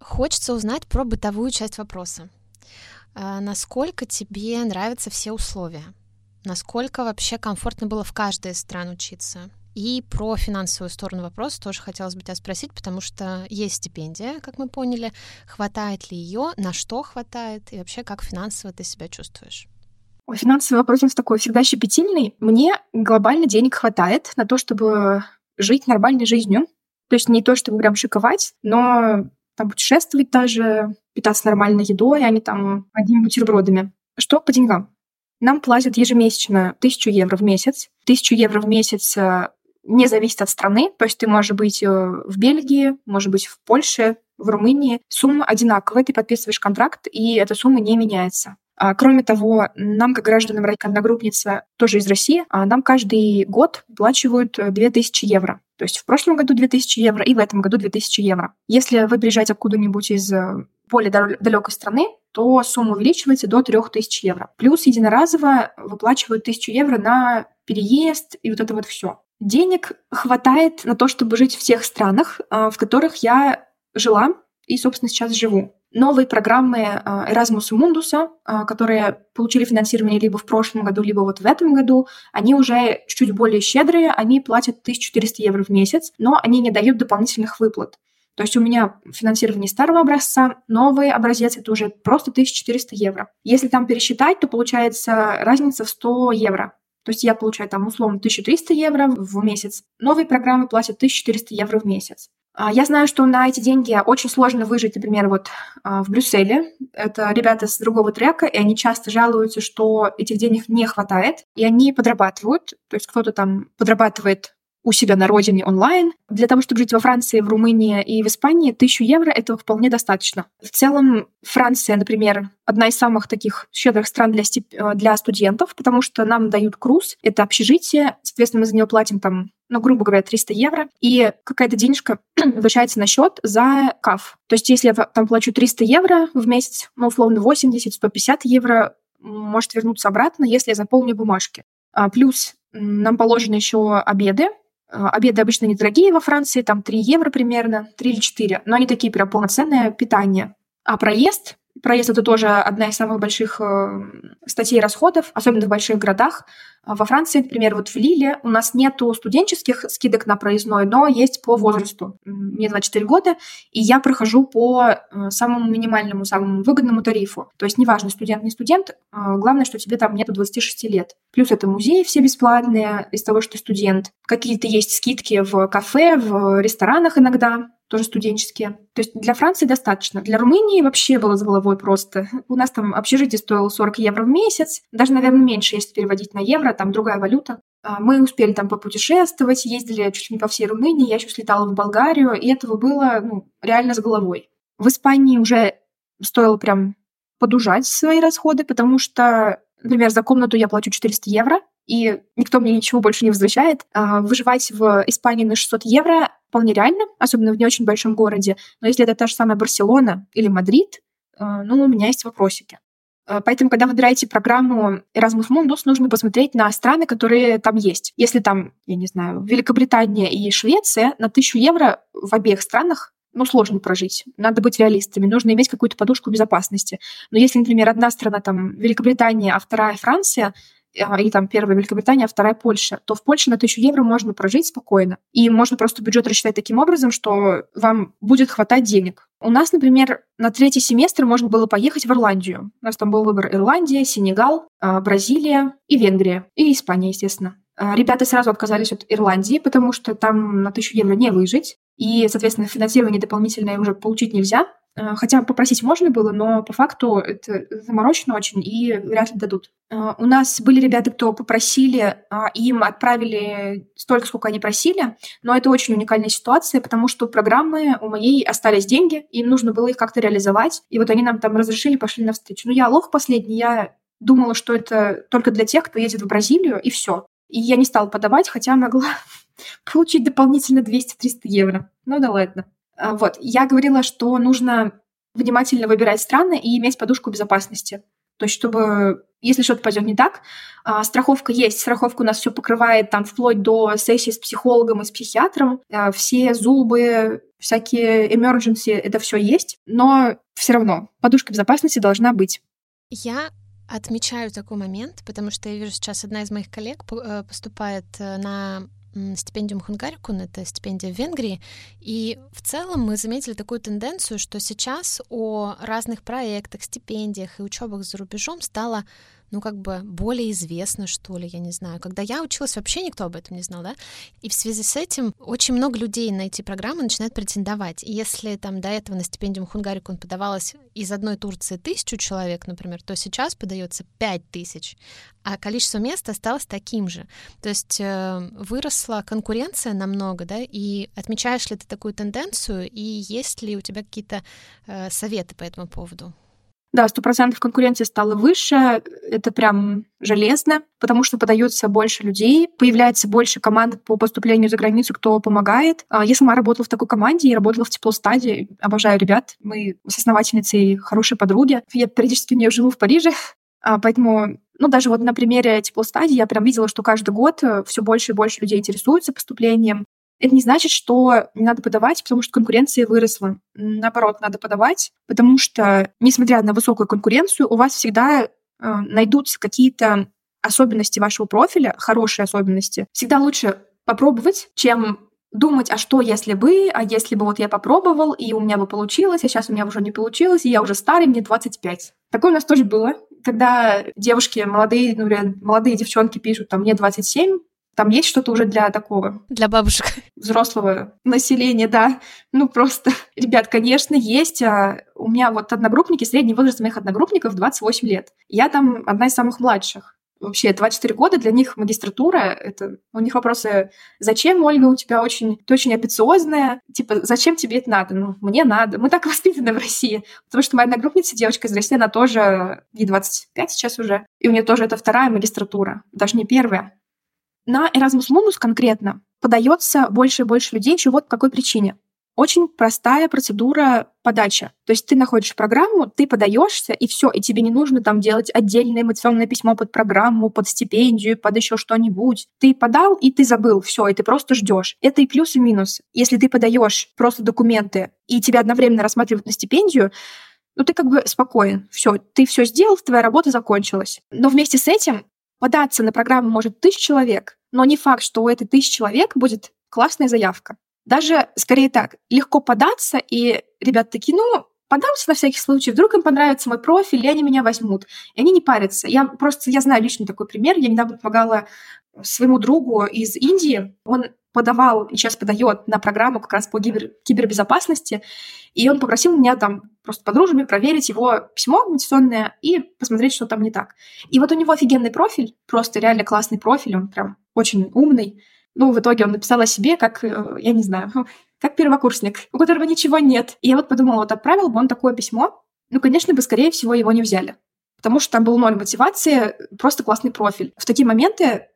Хочется узнать про бытовую часть вопроса. А насколько тебе нравятся все условия? Насколько вообще комфортно было в каждой из стран учиться? И про финансовую сторону вопроса тоже хотелось бы тебя спросить, потому что есть стипендия, как мы поняли. Хватает ли ее? На что хватает? И вообще, как финансово ты себя чувствуешь? Ой, финансовый вопрос у нас такой всегда щепетильный. Мне глобально денег хватает на то, чтобы жить нормальной жизнью. То есть не то, чтобы прям шиковать, но там путешествовать даже, питаться нормальной едой, а не там одними бутербродами. Что по деньгам? Нам платят ежемесячно 1000 евро в месяц. 1000 евро в месяц э, не зависит от страны, то есть ты можешь быть э, в Бельгии, может быть в Польше, в Румынии. Сумма одинаковая, ты подписываешь контракт, и эта сумма не меняется. А, кроме того, нам, как гражданам одногруппница, тоже из России, а нам каждый год выплачивают 2000 э, евро. То есть в прошлом году 2000 евро и в этом году 2000 евро. Если вы приезжаете откуда-нибудь из более далекой страны, то сумма увеличивается до 3000 евро. Плюс единоразово выплачивают 1000 евро на переезд и вот это вот все. Денег хватает на то, чтобы жить в тех странах, а, в которых я жила и, собственно, сейчас живу. новые программы Erasmus Mundus, которые получили финансирование либо в прошлом году, либо вот в этом году, они уже чуть-чуть более щедрые, они платят 1400 евро в месяц, но они не дают дополнительных выплат. То есть у меня финансирование старого образца, новый образец — это уже просто 1400 евро. Если там пересчитать, то получается разница в 100 евро. То есть я получаю там условно 1300 евро в месяц. Новые программы платят 1400 евро в месяц. А, я знаю, что на эти деньги очень сложно выжить, например, вот а, в Брюсселе. Это ребята с другого трека, и они часто жалуются, что этих денег не хватает, и они подрабатывают. То есть кто-то там подрабатывает у себя на родине онлайн. Для того, чтобы жить во Франции, в Румынии и в Испании, тысячу евро этого вполне достаточно. В целом, Франция, например, одна из самых таких щедрых стран для, стип... Э, для студентов, потому что нам дают круз, это общежитие, соответственно, мы за него платим там ну, грубо говоря, 300 евро, и какая-то денежка возвращается на счет за каф. То есть, если я там плачу 300 евро в месяц, ну, условно, 80-150 евро может вернуться обратно, если я заполню бумажки. А, плюс нам положены еще обеды, обеды обычно недорогие во Франции, там 3 евро примерно, 3 или 4, но они такие прям полноценное питание. А проезд Проезд — это тоже одна из самых больших э, статей расходов, особенно в больших городах. А во Франции, например, вот в Лиле у нас нету студенческих скидок на проездной, но есть по возрасту. Мне 24 года, и я прохожу по э, самому минимальному, самому выгодному тарифу. То есть неважно, студент, не студент, а главное, что тебе там нету 26 лет. Плюс это музеи все бесплатные из того, что студент. Какие-то есть скидки в кафе, в ресторанах иногда тоже студенческие. То есть для Франции достаточно. Для Румынии вообще было с головой просто. У нас там общежитие стоило 40 евро в месяц, даже, наверное, меньше, если переводить на евро, там другая валюта. А, мы успели там попутешествовать, ездили чуть ли не по всей Румынии, я еще слетала в Болгарию, и этого было ну, реально с головой. В Испании уже стоило прям подужать свои расходы, потому что, например, за комнату я плачу 400 евро, и никто мне ничего больше не возвращает. А выживать в Испании на 600 евро вполне реально, особенно в не очень большом городе. Но если это та же самая Барселона или Мадрид, э, ну, у меня есть вопросики. Э, поэтому, когда выбираете программу Erasmus Mundus, нужно посмотреть на страны, которые там есть. Если там, я не знаю, Великобритания и Швеция, на 1000 евро в обеих странах ну, сложно прожить. Надо быть реалистами. Нужно иметь какую-то подушку безопасности. Но если, например, одна страна там Великобритания, а вторая Франция, и там первая Великобритания, а вторая Польша, то в Польше на 1000 евро можно прожить спокойно. И можно просто бюджет рассчитать таким образом, что вам будет хватать денег. У нас, например, на третий семестр можно было поехать в Ирландию. У нас там был выбор Ирландия, Сенегал, а, Бразилия и Венгрия. И Испания, естественно. Ребята сразу отказались от Ирландии, потому что там на 1000 евро не выжить. И, соответственно, финансирование дополнительное уже получить нельзя. Э, хотя попросить можно было, но по факту это заморочено очень и вряд ли дадут. Э, у нас были ребята, кто попросили, а, им отправили столько, сколько они просили, но это очень уникальная ситуация, потому что программы у моей остались деньги, им нужно было их как-то реализовать, и вот они нам там разрешили, пошли навстречу. Ну, я лох последний, я думала, что это только для тех, кто едет в Бразилию, и все. И я не стала подавать, хотя могла получить дополнительно 200-300 евро. Ну да ладно. А, вот, я говорила, что нужно внимательно выбирать страны и иметь подушку безопасности. То есть, чтобы, если что-то пойдет не так, а, страховка есть, страховка у нас все покрывает, там, вплоть до сессии с психологом и с психиатром, а, все зубы, всякие emergency, это все есть, но все равно подушка безопасности должна быть. Я отмечаю такой момент, потому что я вижу сейчас одна из моих коллег э, поступает э, на стипендиум Хунгарикун, это стипендия в Венгрии, и в целом мы заметили такую тенденцию, что сейчас о разных проектах, стипендиях и учебах за рубежом стало ну, как бы более известно, что ли, я не знаю. Когда я училась, вообще никто об этом не знал, да? И в связи с этим очень много людей на эти программы начинают претендовать. И если там до этого на стипендиум Хунгарикун подавалось из одной Турции тысячу человек, например, то сейчас подается пять тысяч, а количество мест осталось таким же. То есть э, выросла конкуренция намного, да, и отмечаешь ли ты такую тенденцию, и есть ли у тебя какие-то э, советы по этому поводу? Да, сто процентов конкуренция стала выше, это прям железно, потому что подается больше людей, появляется больше команд по поступлению за границу, кто помогает. А, я сама работала в такой команде и работала в теплостаде, обожаю ребят, мы с основательницей хорошие подруги. Я периодически у нее живу в Париже, а, поэтому ну, даже вот на примере теплостадии я прям видела, что каждый год э, все больше и больше людей интересуются поступлением. Это не значит, что не надо подавать, потому что конкуренция выросла. Наоборот, надо подавать, потому что, несмотря на высокую конкуренцию, у вас всегда э, найдутся какие-то особенности вашего профиля, хорошие особенности. Всегда лучше попробовать, чем думать, а что если бы, а если бы вот я попробовал, и у меня бы получилось, а сейчас у меня уже не получилось, и я уже старый, мне 25. Такое у нас тоже было, когда девушки, молодые, ну, молодые девчонки пишут, там, мне 27, там есть что-то уже для такого... Для бабушек. Взрослого населения, да. Ну, просто, ребят, конечно, есть. А у меня вот одногруппники, средний возраст моих одногруппников 28 лет. Я там одна из самых младших. Вообще, 24 года для них магистратура, это у них вопросы, зачем, Ольга, у тебя очень, ты очень амбициозная, типа, зачем тебе это надо? Ну, мне надо. Мы так воспитаны в России. Потому что моя одногруппница, девочка из России, она тоже, ей 25 сейчас уже, и у нее тоже это вторая магистратура, даже не первая. На Erasmus Mundus конкретно подается больше и больше людей еще вот по какой причине. Очень простая процедура подачи. То есть ты находишь программу, ты подаешься, и все, и тебе не нужно там делать отдельное эмоционное письмо под программу, под стипендию, под еще что-нибудь. Ты подал, и ты забыл, все, и ты просто ждешь. Это и плюс, и минус. Если ты подаешь просто документы, и тебя одновременно рассматривают на стипендию, ну ты как бы спокоен. Все, ты все сделал, твоя работа закончилась. Но вместе с этим податься на программу может тысяч человек, но не факт, что у этой тысячи человек будет классная заявка. Даже скорее так, легко податься, и ребята такие, ну, подамся на всякий случай, вдруг им понравится мой профиль, и они меня возьмут. И они не парятся. Я просто, я знаю лично такой пример. Я недавно помогала своему другу из Индии. Он подавал и сейчас подает на программу как раз по кибер, кибербезопасности, и он попросил меня там просто подружами проверить его письмо мотивационное и посмотреть, что там не так. И вот у него офигенный профиль, просто реально классный профиль, он прям очень умный. Ну, в итоге он написал о себе как, э, я не знаю, как первокурсник, у которого ничего нет. И я вот подумала, вот отправил бы он такое письмо, ну, конечно бы, скорее всего, его не взяли. Потому что там был ноль мотивации, просто классный профиль. В такие моменты э,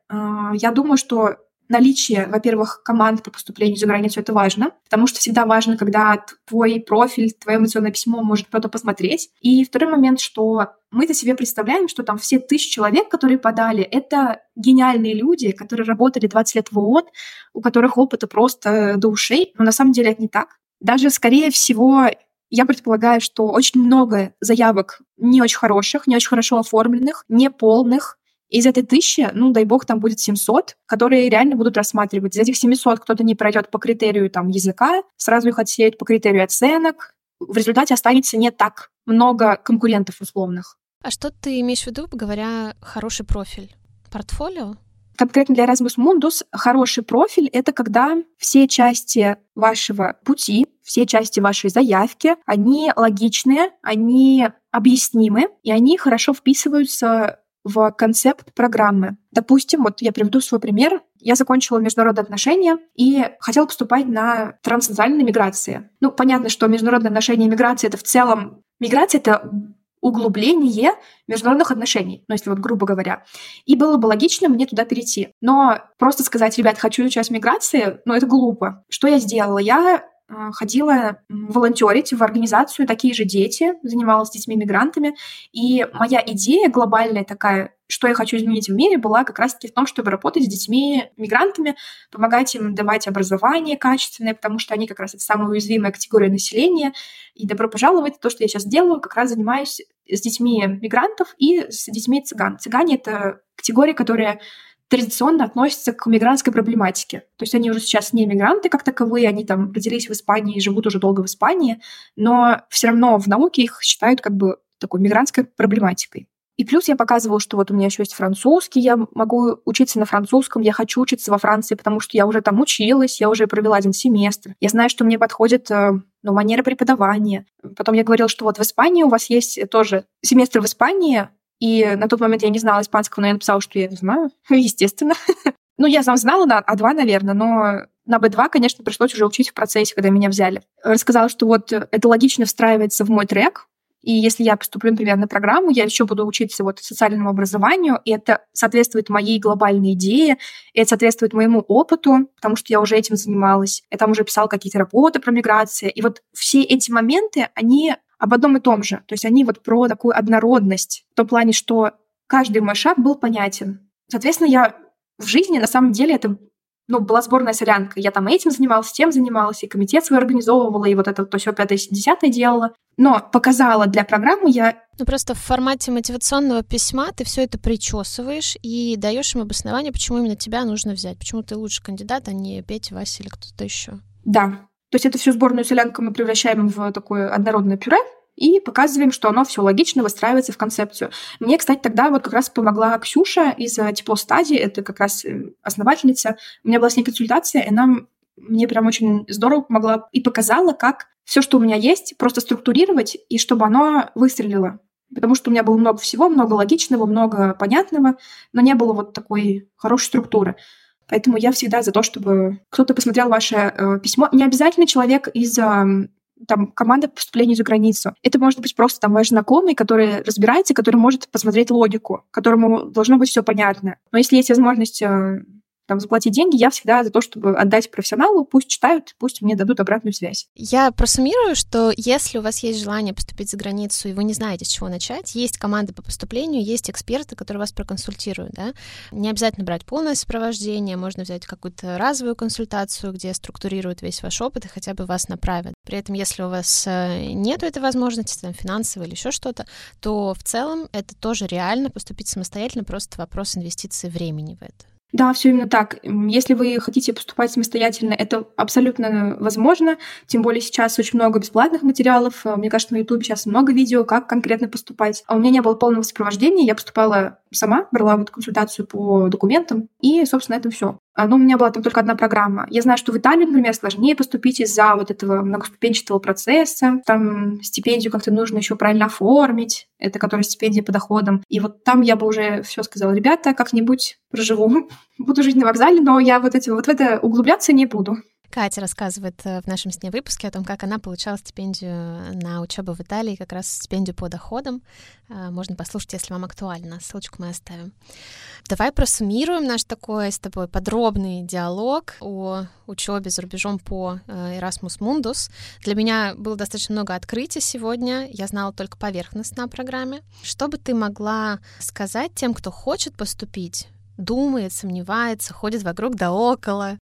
я думаю, что наличие, во-первых, команд по поступлению за границу это важно, потому что всегда важно, когда твой профиль, твое эмоционное письмо может кто-то посмотреть. И второй момент, что мы-то себе представляем, что там все тысячи человек, которые подали, это гениальные люди, которые работали 20 лет в ООН, у которых опыта просто до ушей, но на самом деле это не так. Даже, скорее всего, я предполагаю, что очень много заявок не очень хороших, не очень хорошо оформленных, неполных, из этой тысячи, ну, дай бог, там будет 700, которые реально будут рассматривать. Из этих 700 кто-то не пройдет по критерию там, языка, сразу их отсеют по критерию оценок. В результате останется не так много конкурентов условных. А что ты имеешь в виду, говоря хороший профиль? Портфолио? Конкретно для Erasmus Mundus хороший профиль — это когда все части вашего пути, все части вашей заявки, они логичные, они объяснимы, и они хорошо вписываются в концепт программы. Допустим, вот я приведу свой пример. Я закончила международные отношения и хотела поступать на транснациональные миграции. Ну, понятно, что международные отношения и миграция — это в целом... Миграция — это углубление международных отношений, ну, если вот грубо говоря. И было бы логично мне туда перейти. Но просто сказать, ребят, хочу часть миграции, ну, это глупо. Что я сделала? Я ходила волонтерить в организацию «Такие же дети», занималась с детьми-мигрантами. И моя идея глобальная такая, что я хочу изменить в мире, была как раз-таки в том, чтобы работать с детьми-мигрантами, помогать им давать образование качественное, потому что они как раз это самая уязвимая категория населения. И добро пожаловать, то, что я сейчас делаю, как раз занимаюсь с детьми мигрантов и с детьми цыган. Цыгане — это категория, которая традиционно относятся к мигрантской проблематике. То есть они уже сейчас не мигранты как таковые, они там родились в Испании и живут уже долго в Испании, но все равно в науке их считают как бы такой мигрантской проблематикой. И плюс я показывала, что вот у меня еще есть французский, я могу учиться на французском, я хочу учиться во Франции, потому что я уже там училась, я уже провела один семестр. Я знаю, что мне подходит э, ну, манера преподавания. Потом я говорила, что вот в Испании у вас есть тоже семестр в Испании, и на тот момент я не знала испанского, но я написала, что я знаю, естественно. ну, я сам знала на А2, наверное, но на Б2, конечно, пришлось уже учить в процессе, когда меня взяли. Рассказала, что вот это логично встраивается в мой трек, и если я поступлю, например, на программу, я еще буду учиться вот социальному образованию, и это соответствует моей глобальной идее, и это соответствует моему опыту, потому что я уже этим занималась. Я там уже писала какие-то работы про миграцию. И вот все эти моменты, они об одном и том же. То есть они вот про такую однородность, в том плане, что каждый мой шаг был понятен. Соответственно, я в жизни, на самом деле, это ну, была сборная солянка. Я там этим занималась, тем занималась, и комитет свой организовывала, и вот это то все пятое, десятое делала. Но показала для программы я... Ну, просто в формате мотивационного письма ты все это причесываешь и даешь им обоснование, почему именно тебя нужно взять, почему ты лучший кандидат, а не Петя, Вася или кто-то еще. Да. То есть это всю сборную солянку мы превращаем в такое однородное пюре, и показываем, что оно все логично выстраивается в концепцию. Мне, кстати, тогда вот как раз помогла Ксюша из э, Тепло Стадии, это как раз э, основательница. У меня была с ней консультация, и она мне прям очень здорово помогла и показала, как все, что у меня есть, просто структурировать, и чтобы оно выстрелило. Потому что у меня было много всего, много логичного, много понятного, но не было вот такой хорошей структуры. Поэтому я всегда за то, чтобы кто-то посмотрел ваше э, письмо. Не обязательно человек из э, там, команда по поступлению за границу. Это может быть просто там ваш знакомый, который разбирается, который может посмотреть логику, которому должно быть все понятно. Но если есть возможность э, там, заплатить деньги, я всегда за то, чтобы отдать профессионалу, пусть читают, пусть мне дадут обратную связь. Я просуммирую, что если у вас есть желание поступить за границу, и вы не знаете, с чего начать, есть команды по поступлению, есть эксперты, которые вас проконсультируют, да. Не обязательно брать полное сопровождение, можно взять какую-то разовую консультацию, где структурируют весь ваш опыт и хотя бы вас направят. При этом, если у вас э, нет этой возможности, там, финансовой или еще что-то, то в целом это тоже реально поступить самостоятельно, просто вопрос инвестиции времени в это. Да, все именно так. Если вы хотите поступать самостоятельно, это абсолютно возможно. Тем более сейчас очень много бесплатных материалов. Э, мне кажется, на YouTube сейчас много видео, как конкретно поступать. А у меня не было полного сопровождения. Я поступала сама, брала вот консультацию по документам. И, собственно, это все. А, ну, у меня была там только одна программа. Я знаю, что в Италии, например, сложнее поступить из-за вот этого многоступенчатого процесса. Там стипендию как-то нужно еще правильно оформить. Это которая стипендия по доходам. И вот там я бы уже все сказала, ребята, как-нибудь проживу. Буду жить на вокзале, но я вот, эти, вот в это углубляться не буду. Катя рассказывает э, в нашем с ней выпуске о том, как она получала стипендию на учебу в Италии, как раз стипендию по доходам. Э, можно послушать, если вам актуально. Ссылочку мы оставим. Давай просуммируем наш такой с тобой подробный диалог о учебе за рубежом по э, Erasmus Mundus. Для меня было достаточно много открытий сегодня. Я знала только поверхностно о программе. Что бы ты могла сказать тем, кто хочет поступить, думает, сомневается, ходит вокруг да около,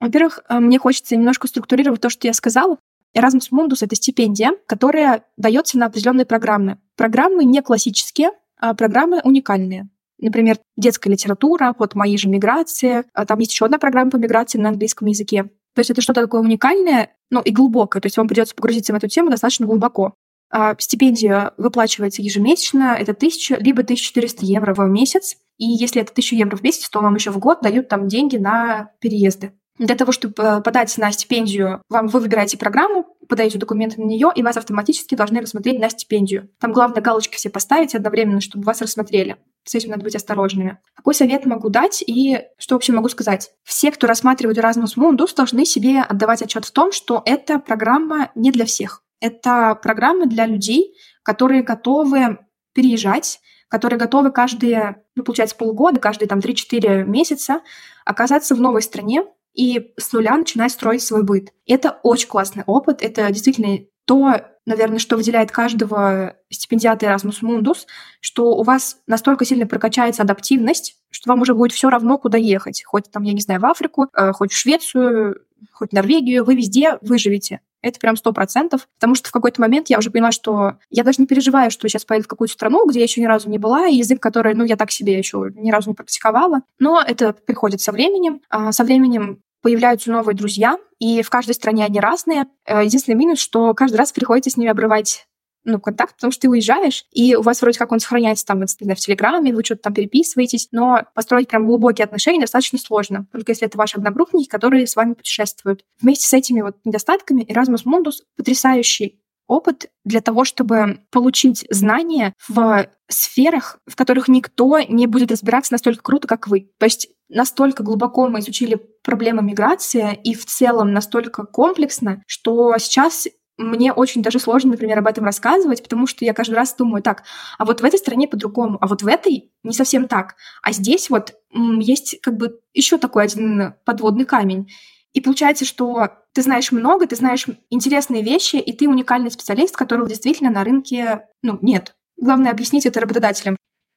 во-первых, э, мне хочется немножко структурировать то, что я сказала. Erasmus Mundus — это стипендия, которая дается на определенные программы. Программы не классические, а программы уникальные. Например, детская литература, вот «Мои же миграции». А там есть еще одна программа по миграции на английском языке. То есть это что-то такое уникальное, ну и глубокое. То есть вам придется погрузиться в эту тему достаточно глубоко. А стипендия выплачивается ежемесячно, это 1000 либо 1400 евро в месяц. И если это 1000 евро в месяц, то вам еще в год дают там деньги на переезды. Для того, чтобы э, подать на стипендию, вам вы выбираете программу, подаете документы на нее, и вас автоматически должны рассмотреть на стипендию. Там главное галочки все поставить одновременно, чтобы вас рассмотрели. С этим надо быть осторожными. Какой совет могу дать и что вообще могу сказать? Все, кто рассматривает Erasmus Mundus, должны себе отдавать отчет в том, что эта программа не для всех. Это программа для людей, которые готовы переезжать, которые готовы каждые, ну, получается, полгода, каждые там 3-4 месяца оказаться в новой стране, и с нуля начинать строить свой быт. Это очень классный опыт, это действительно то, наверное, что выделяет каждого стипендиата Erasmus Mundus, что у вас настолько сильно прокачается адаптивность, что вам уже будет все равно, куда ехать. Хоть там, я не знаю, в Африку, э, хоть в Швецию, хоть в Норвегию, вы везде выживете. Это прям сто процентов. Потому что в какой-то момент я уже поняла, что я даже не переживаю, что сейчас поеду в какую-то страну, где я еще ни разу не была, и язык, который, ну, я так себе еще ни разу не практиковала. Но это приходит со временем. А со временем появляются новые друзья, и в каждой стране они разные. Э, единственный минус, что каждый раз приходится с ними обрывать ну, контакт, потому что ты уезжаешь, и у вас вроде как он сохраняется там, в Телеграме, вы что-то там переписываетесь, но построить прям глубокие отношения достаточно сложно, только если это ваши одногруппники, которые с вами путешествуют. Вместе с этими вот недостатками Erasmus Mundus потрясающий опыт для того, чтобы получить знания в сферах, в которых никто не будет разбираться настолько круто, как вы. То есть настолько глубоко мы изучили проблемы миграции и в целом настолько комплексно, что сейчас мне очень даже сложно, например, об этом рассказывать, потому что я каждый раз думаю, так, а вот в этой стране по-другому, а вот в этой не совсем так. А здесь вот есть как бы еще такой один подводный камень. И получается, что ты знаешь много, ты знаешь интересные вещи, и ты уникальный специалист, которого действительно на рынке ну, нет. Главное объяснить это работодателям.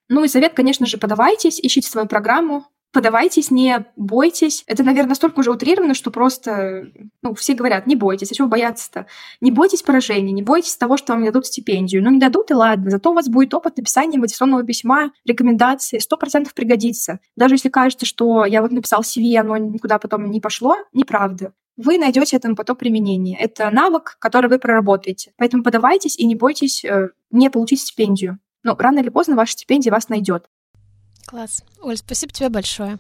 Ну и совет, конечно же, подавайтесь, ищите свою программу, подавайтесь, не бойтесь. Это, наверное, настолько уже утрировано, что просто, ну, все говорят, не бойтесь. А чего бояться-то? Не бойтесь поражения, не бойтесь того, что вам не дадут стипендию. Ну, не дадут, и ладно. Зато у вас будет опыт написания мотивационного письма, рекомендации. Сто процентов пригодится. Даже если кажется, что я вот написал CV, оно никуда потом не пошло, неправда вы найдете этому потом применение. Это навык, который вы проработаете. Поэтому подавайтесь и не бойтесь э, не получить стипендию. Ну, рано или поздно ваша стипендия вас найдет. Класс. Оль, спасибо тебе большое.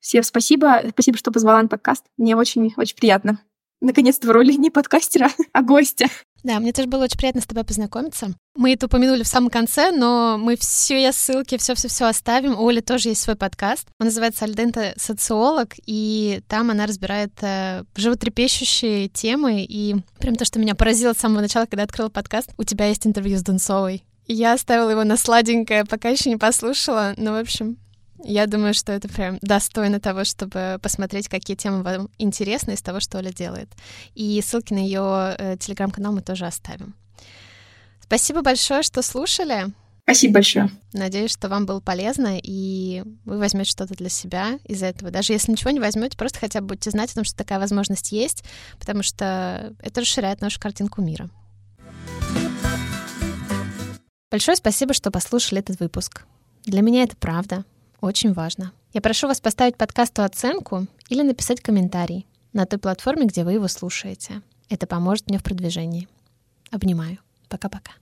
Всем спасибо. Спасибо, что позвала на подкаст. Мне очень-очень приятно. Наконец-то в роли не подкастера, а гостя. Да, мне тоже было очень приятно с тобой познакомиться. Мы это упомянули в самом конце, но мы все ссылки, все-все-все оставим. У Оли тоже есть свой подкаст. Он называется «Альдента социолог», и там она разбирает э, животрепещущие темы. И прям то, что меня поразило с самого начала, когда открыла подкаст, у тебя есть интервью с Дунцовой. Я оставила его на сладенькое, пока еще не послушала. Ну, в общем, я думаю, что это прям достойно того, чтобы посмотреть, какие темы вам интересны из того, что Оля делает. И ссылки на ее э, телеграм-канал мы тоже оставим. Спасибо большое, что слушали. Спасибо большое. Надеюсь, что вам было полезно, и вы возьмете что-то для себя из этого. Даже если ничего не возьмете, просто хотя бы будете знать о том, что такая возможность есть, потому что это расширяет нашу картинку мира. Большое спасибо, что послушали этот выпуск. Для меня это правда очень важно. Я прошу вас поставить подкасту оценку или написать комментарий на той платформе, где вы его слушаете. Это поможет мне в продвижении. Обнимаю. Пока-пока.